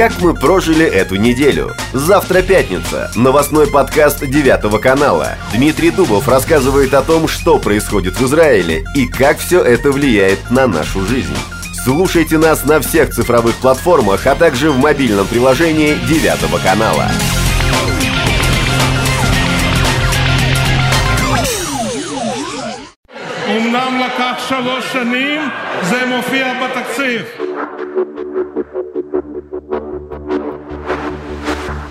как мы прожили эту неделю. Завтра пятница. Новостной подкаст 9 канала. Дмитрий Дубов рассказывает о том, что происходит в Израиле и как все это влияет на нашу жизнь. Слушайте нас на всех цифровых платформах, а также в мобильном приложении 9 канала. אמנם לקח שלוש שנים, זה מופיע בתקציב.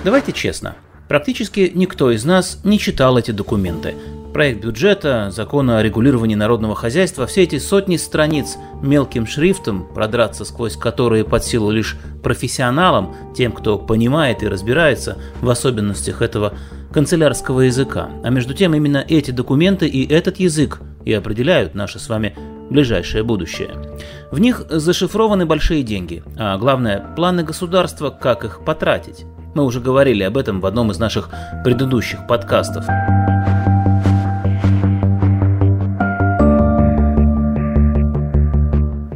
Давайте честно. Практически никто из нас не читал эти документы. Проект бюджета, закон о регулировании народного хозяйства, все эти сотни страниц мелким шрифтом, продраться сквозь которые под силу лишь профессионалам, тем, кто понимает и разбирается в особенностях этого канцелярского языка. А между тем именно эти документы и этот язык и определяют наше с вами ближайшее будущее. В них зашифрованы большие деньги, а главное – планы государства, как их потратить. Мы уже говорили об этом в одном из наших предыдущих подкастов.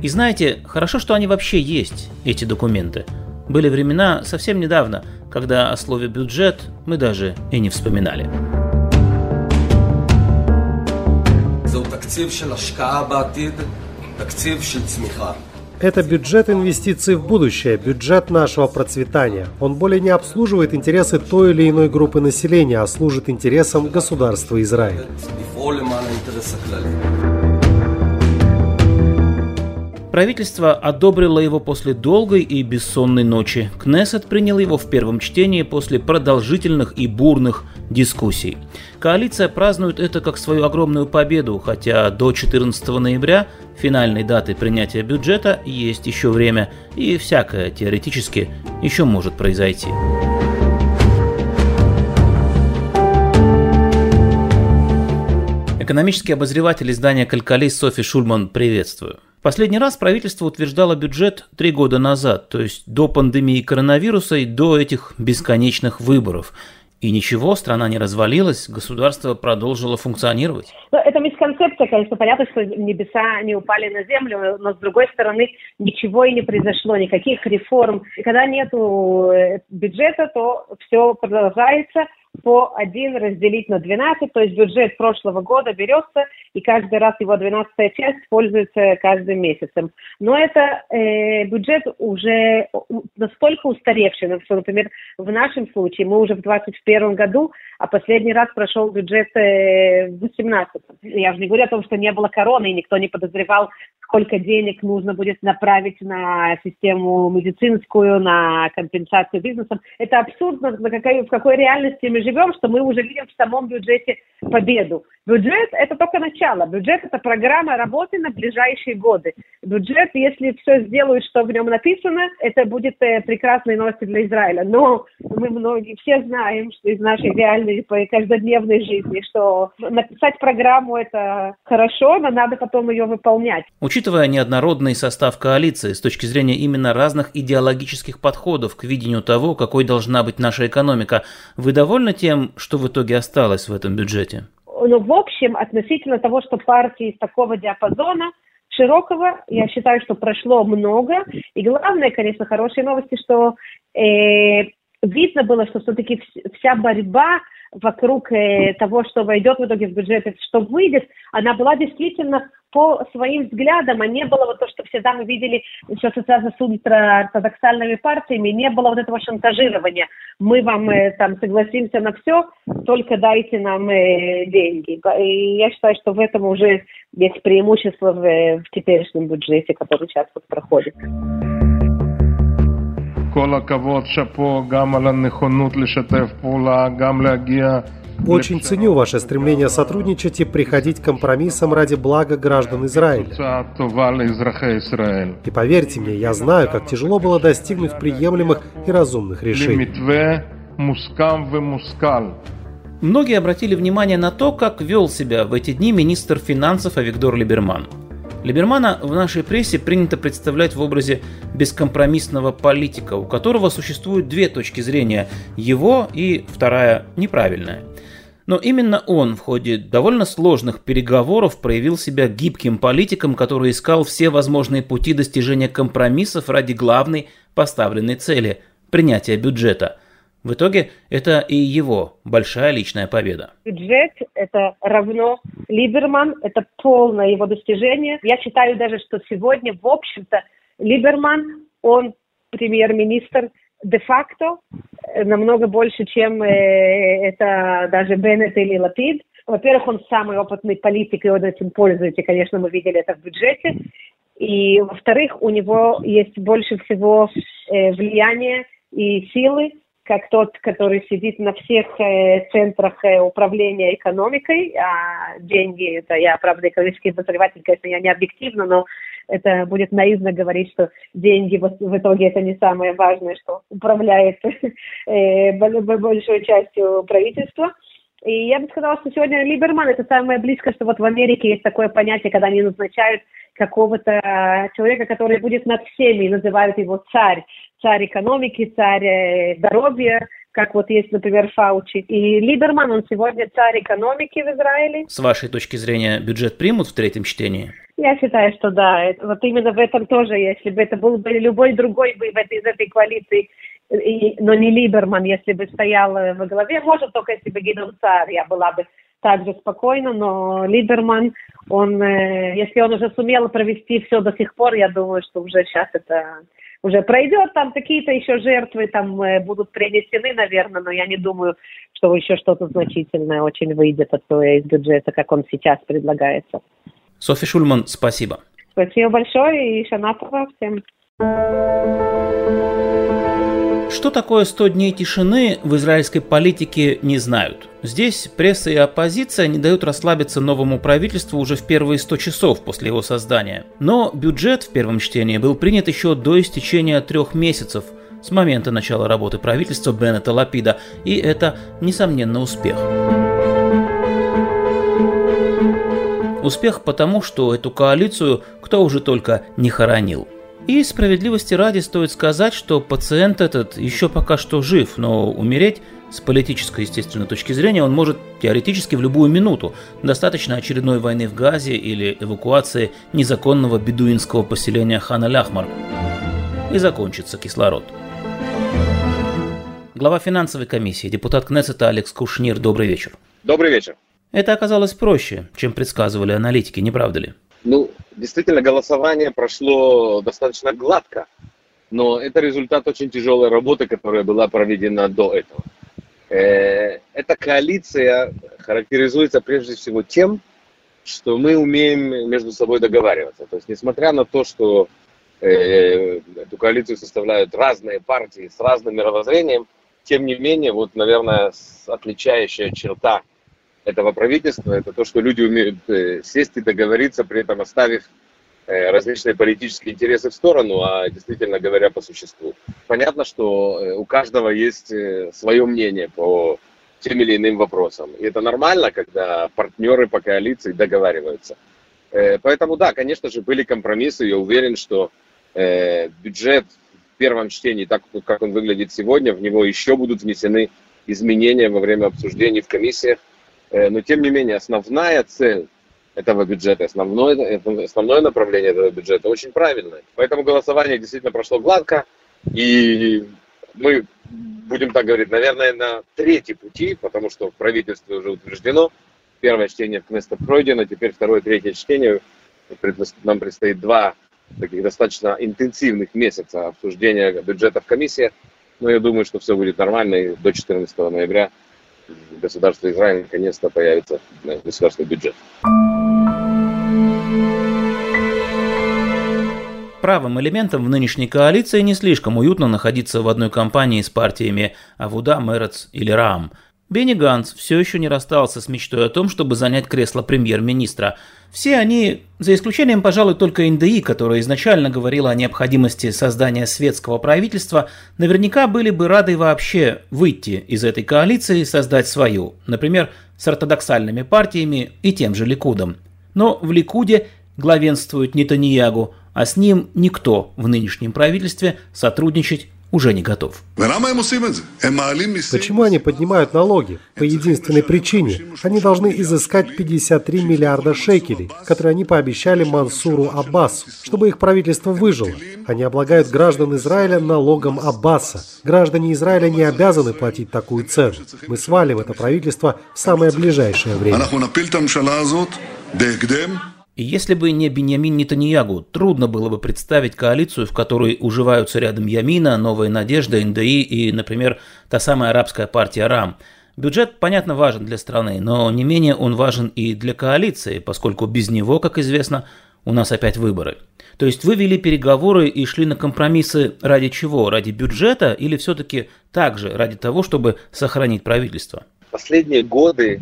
И знаете, хорошо, что они вообще есть, эти документы. Были времена совсем недавно, когда о слове бюджет мы даже и не вспоминали. Это бюджет инвестиций в будущее, бюджет нашего процветания. Он более не обслуживает интересы той или иной группы населения, а служит интересам государства Израиль. Правительство одобрило его после долгой и бессонной ночи. Кнессет принял его в первом чтении после продолжительных и бурных дискуссий. Коалиция празднует это как свою огромную победу, хотя до 14 ноября, финальной даты принятия бюджета, есть еще время, и всякое теоретически еще может произойти. Экономический обозреватель издания «Калькалис» Софи Шульман приветствую. Последний раз правительство утверждало бюджет три года назад, то есть до пандемии коронавируса и до этих бесконечных выборов. И ничего, страна не развалилась, государство продолжило функционировать. Ну, это мисконцепция, конечно, понятно, что небеса не упали на землю, но с другой стороны ничего и не произошло, никаких реформ. И когда нет э, бюджета, то все продолжается, по 1 разделить на 12, то есть бюджет прошлого года берется, и каждый раз его 12 часть пользуется каждым месяцем. Но это э, бюджет уже настолько устаревший, ну, что, например, в нашем случае мы уже в 2021 году, а последний раз прошел бюджет э, в 2018. Я уже не говорю о том, что не было короны, и никто не подозревал, сколько денег нужно будет направить на систему медицинскую, на компенсацию бизнесом. Это абсурдно, на какой, в какой реальности мы живем, что мы уже видим в самом бюджете победу. Бюджет – это только начало. Бюджет – это программа работы на ближайшие годы. Бюджет, если все сделают, что в нем написано, это будет э, прекрасной новостью для Израиля. Но мы многие все знаем, что из нашей реальной каждодневной жизни, что написать программу – это хорошо, но надо потом ее выполнять. Неоднородный состав коалиции с точки зрения именно разных идеологических подходов к видению того, какой должна быть наша экономика, вы довольны тем, что в итоге осталось в этом бюджете? ну, в общем, относительно того, что партии из такого диапазона широкого, я считаю, что прошло много. И главное, конечно, хорошие новости, что э, видно было, что все-таки вся борьба вокруг э, того, что войдет в итоге в бюджет, что выйдет, она была действительно по своим взглядам, а не было вот то, что всегда мы видели, что связано с ультраортодоксальными партиями, не было вот этого шантажирования. Мы вам э, там согласимся на все, только дайте нам э, деньги. И я считаю, что в этом уже есть преимущество в, в теперешнем бюджете, который сейчас вот проходит. כל הכבוד, שאפו גם על הנכונות לשתף פעולה, גם להגיע очень ценю ваше стремление сотрудничать и приходить к компромиссам ради блага граждан Израиля. И поверьте мне, я знаю, как тяжело было достигнуть приемлемых и разумных решений. Многие обратили внимание на то, как вел себя в эти дни министр финансов Авигдор Либерман. Либермана в нашей прессе принято представлять в образе бескомпромиссного политика, у которого существуют две точки зрения – его и вторая – неправильная. Но именно он в ходе довольно сложных переговоров проявил себя гибким политиком, который искал все возможные пути достижения компромиссов ради главной поставленной цели – принятия бюджета. В итоге это и его большая личная победа. Бюджет – это равно Либерман, это полное его достижение. Я считаю даже, что сегодня, в общем-то, Либерман, он премьер-министр де-факто э, намного больше, чем э, это даже Беннет или Лапид. Во-первых, он самый опытный политик, и он этим пользуется. И, конечно, мы видели это в бюджете. И, во-вторых, у него есть больше всего э, влияния и силы, как тот, который сидит на всех э, центрах э, управления экономикой. А деньги, это я, правда, экономический обозреватель, конечно, я не объективно, но это будет наивно говорить, что деньги в, итоге это не самое важное, что управляет э, большой частью правительства. И я бы сказала, что сегодня Либерман это самое близкое, что вот в Америке есть такое понятие, когда они назначают какого-то человека, который будет над всеми, и называют его царь. Царь экономики, царь э, здоровья, как вот есть, например, Фаучи. И Либерман, он сегодня царь экономики в Израиле. С вашей точки зрения, бюджет примут в третьем чтении? Я считаю, что да. Вот именно в этом тоже, если бы это был бы любой другой бы из этой коалиции, и, но не Либерман, если бы стоял во главе, может, только если бы Гидон Царь, я была бы также спокойно, но Либерман, он, э, если он уже сумел провести все до сих пор, я думаю, что уже сейчас это уже пройдет, там какие-то еще жертвы там э, будут принесены, наверное, но я не думаю, что еще что-то значительное очень выйдет оттуда из бюджета, как он сейчас предлагается. Софи Шульман, спасибо. Спасибо большое и Шанапова всем. Что такое 100 дней тишины в израильской политике не знают. Здесь пресса и оппозиция не дают расслабиться новому правительству уже в первые 100 часов после его создания. Но бюджет в первом чтении был принят еще до истечения трех месяцев с момента начала работы правительства Беннета Лапида, и это, несомненно, успех. Успех потому, что эту коалицию кто уже только не хоронил. И справедливости ради стоит сказать, что пациент этот еще пока что жив, но умереть с политической, естественной точки зрения он может теоретически в любую минуту. Достаточно очередной войны в Газе или эвакуации незаконного бедуинского поселения Хана-Ляхмар. И закончится кислород. Глава финансовой комиссии, депутат Кнессета Алекс Кушнир, добрый вечер. Добрый вечер. Это оказалось проще, чем предсказывали аналитики, не правда ли? Действительно, голосование прошло достаточно гладко, но это результат очень тяжелой работы, которая была проведена до этого. Э, эта коалиция характеризуется прежде всего тем, что мы умеем между собой договариваться. То есть, несмотря на то, что э, эту коалицию составляют разные партии с разным мировоззрением, тем не менее, вот, наверное, отличающая черта этого правительства, это то, что люди умеют э, сесть и договориться, при этом оставив э, различные политические интересы в сторону, а действительно говоря по существу. Понятно, что э, у каждого есть свое мнение по тем или иным вопросам. И это нормально, когда партнеры по коалиции договариваются. Поэтому да, конечно же, были компромиссы. Я уверен, что бюджет в первом чтении, так как он выглядит сегодня, в него еще будут внесены изменения во время обсуждений в комиссиях. Э, но тем не менее основная цель этого бюджета, основное, основное направление этого бюджета очень правильное. Поэтому голосование действительно прошло гладко, и мы, будем так говорить, наверное, на третьей пути, потому что в правительстве уже утверждено, первое чтение в Кнессет пройдено, теперь второе, третье чтение, нам предстоит два таких достаточно интенсивных месяца обсуждения бюджета в комиссии, но я думаю, что все будет нормально, и до 14 ноября государства Израиль наконец-то появится государственный бюджет. Правым элементом в нынешней коалиции не слишком уютно находиться в одной компании с партиями Авуда, Мерец или Рам – Бенни Ганс все еще не расстался с мечтой о том, чтобы занять кресло премьер-министра. Все они, за исключением, пожалуй, только НДИ, которая изначально говорила о необходимости создания светского правительства, наверняка были бы рады вообще выйти из этой коалиции и создать свою, например, с ортодоксальными партиями и тем же Ликудом. Но в Ликуде главенствует Нетаньягу, а с ним никто в нынешнем правительстве сотрудничать уже не готов. Почему они поднимают налоги? По единственной причине. Они должны изыскать 53 миллиарда шекелей, которые они пообещали Мансуру Аббасу, чтобы их правительство выжило. Они облагают граждан Израиля налогом Аббаса. Граждане Израиля не обязаны платить такую цену. Мы свалим это правительство в самое ближайшее время. И если бы не Беньямин Нетаньягу, трудно было бы представить коалицию, в которой уживаются рядом Ямина, Новая Надежда, НДИ и, например, та самая арабская партия РАМ. Бюджет, понятно, важен для страны, но не менее он важен и для коалиции, поскольку без него, как известно, у нас опять выборы. То есть вы вели переговоры и шли на компромиссы ради чего? Ради бюджета или все-таки также ради того, чтобы сохранить правительство? Последние годы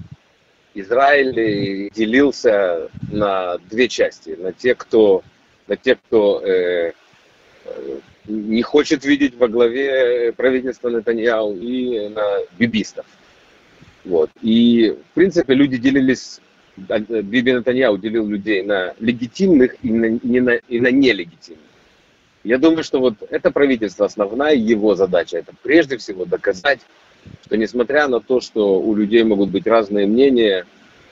Израиль делился на две части. На тех, кто, на тех, кто э, э не хочет видеть во главе правительства Нетаньяу, и на бибистов. Вот. И, в принципе, люди делились, Биби Нетаньяу делил людей на легитимных и на, не на, и на нелегитимных. Я думаю, что вот это правительство, основная его задача, это прежде всего доказать что несмотря на то, что у людей могут быть разные мнения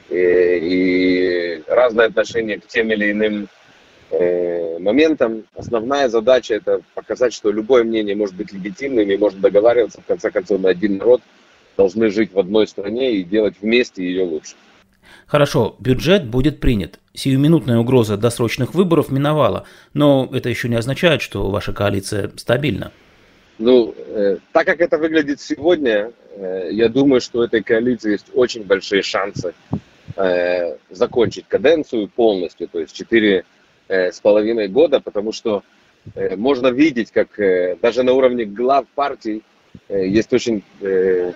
и, э, и разное отношение к тем или иным э, моментам, основная задача это показать, что любое мнение может быть легитимным и можно договариваться, в конце концов, на один народ должны жить в одной стране и делать вместе ее лучше. Хорошо, бюджет будет принят. Сиюминутная угроза досрочных выборов миновала, но это еще не означает, что ваша коалиция стабильна. Ну, э, так как это выглядит сегодня, э, я думаю, что у этой коалиции есть очень большие шансы э, закончить каденцию полностью, то есть четыре э, с половиной года, потому что э, можно видеть, как э, даже на уровне глав партий э, есть очень э,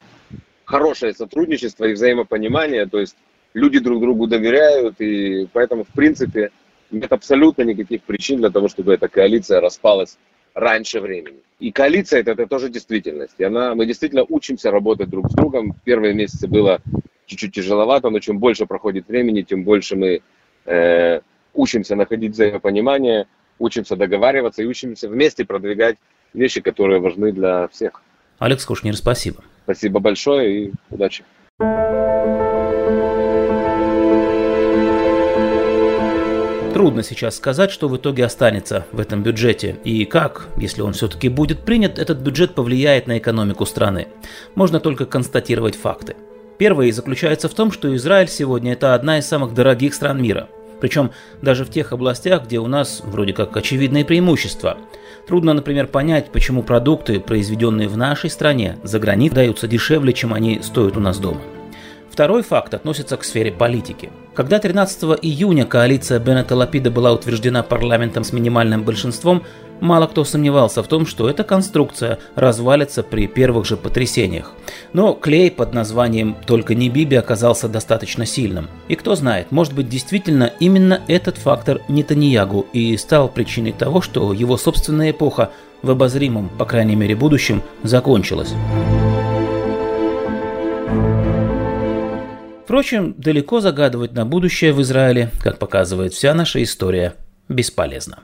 хорошее сотрудничество и взаимопонимание, то есть люди друг другу доверяют, и поэтому, в принципе, нет абсолютно никаких причин для того, чтобы эта коалиция распалась раньше времени. И коалиция это, это тоже действительность. И она, мы действительно учимся работать друг с другом. Первые месяцы было чуть-чуть тяжеловато, но чем больше проходит времени, тем больше мы э, учимся находить взаимопонимание, учимся договариваться и учимся вместе продвигать вещи, которые важны для всех. Алекс Кушнир, спасибо. Спасибо большое и удачи. Трудно сейчас сказать, что в итоге останется в этом бюджете и как, если он все-таки будет принят, этот бюджет повлияет на экономику страны. Можно только констатировать факты. Первый заключается в том, что Израиль сегодня это одна из самых дорогих стран мира. Причем даже в тех областях, где у нас вроде как очевидные преимущества. Трудно, например, понять, почему продукты, произведенные в нашей стране, за границей даются дешевле, чем они стоят у нас дома. Второй факт относится к сфере политики. Когда 13 июня коалиция Беннета Лапида была утверждена парламентом с минимальным большинством, мало кто сомневался в том, что эта конструкция развалится при первых же потрясениях. Но клей под названием «Только не Биби» оказался достаточно сильным. И кто знает, может быть действительно именно этот фактор Нетаньягу и стал причиной того, что его собственная эпоха в обозримом, по крайней мере будущем, закончилась. Впрочем, далеко загадывать на будущее в Израиле, как показывает вся наша история, бесполезно.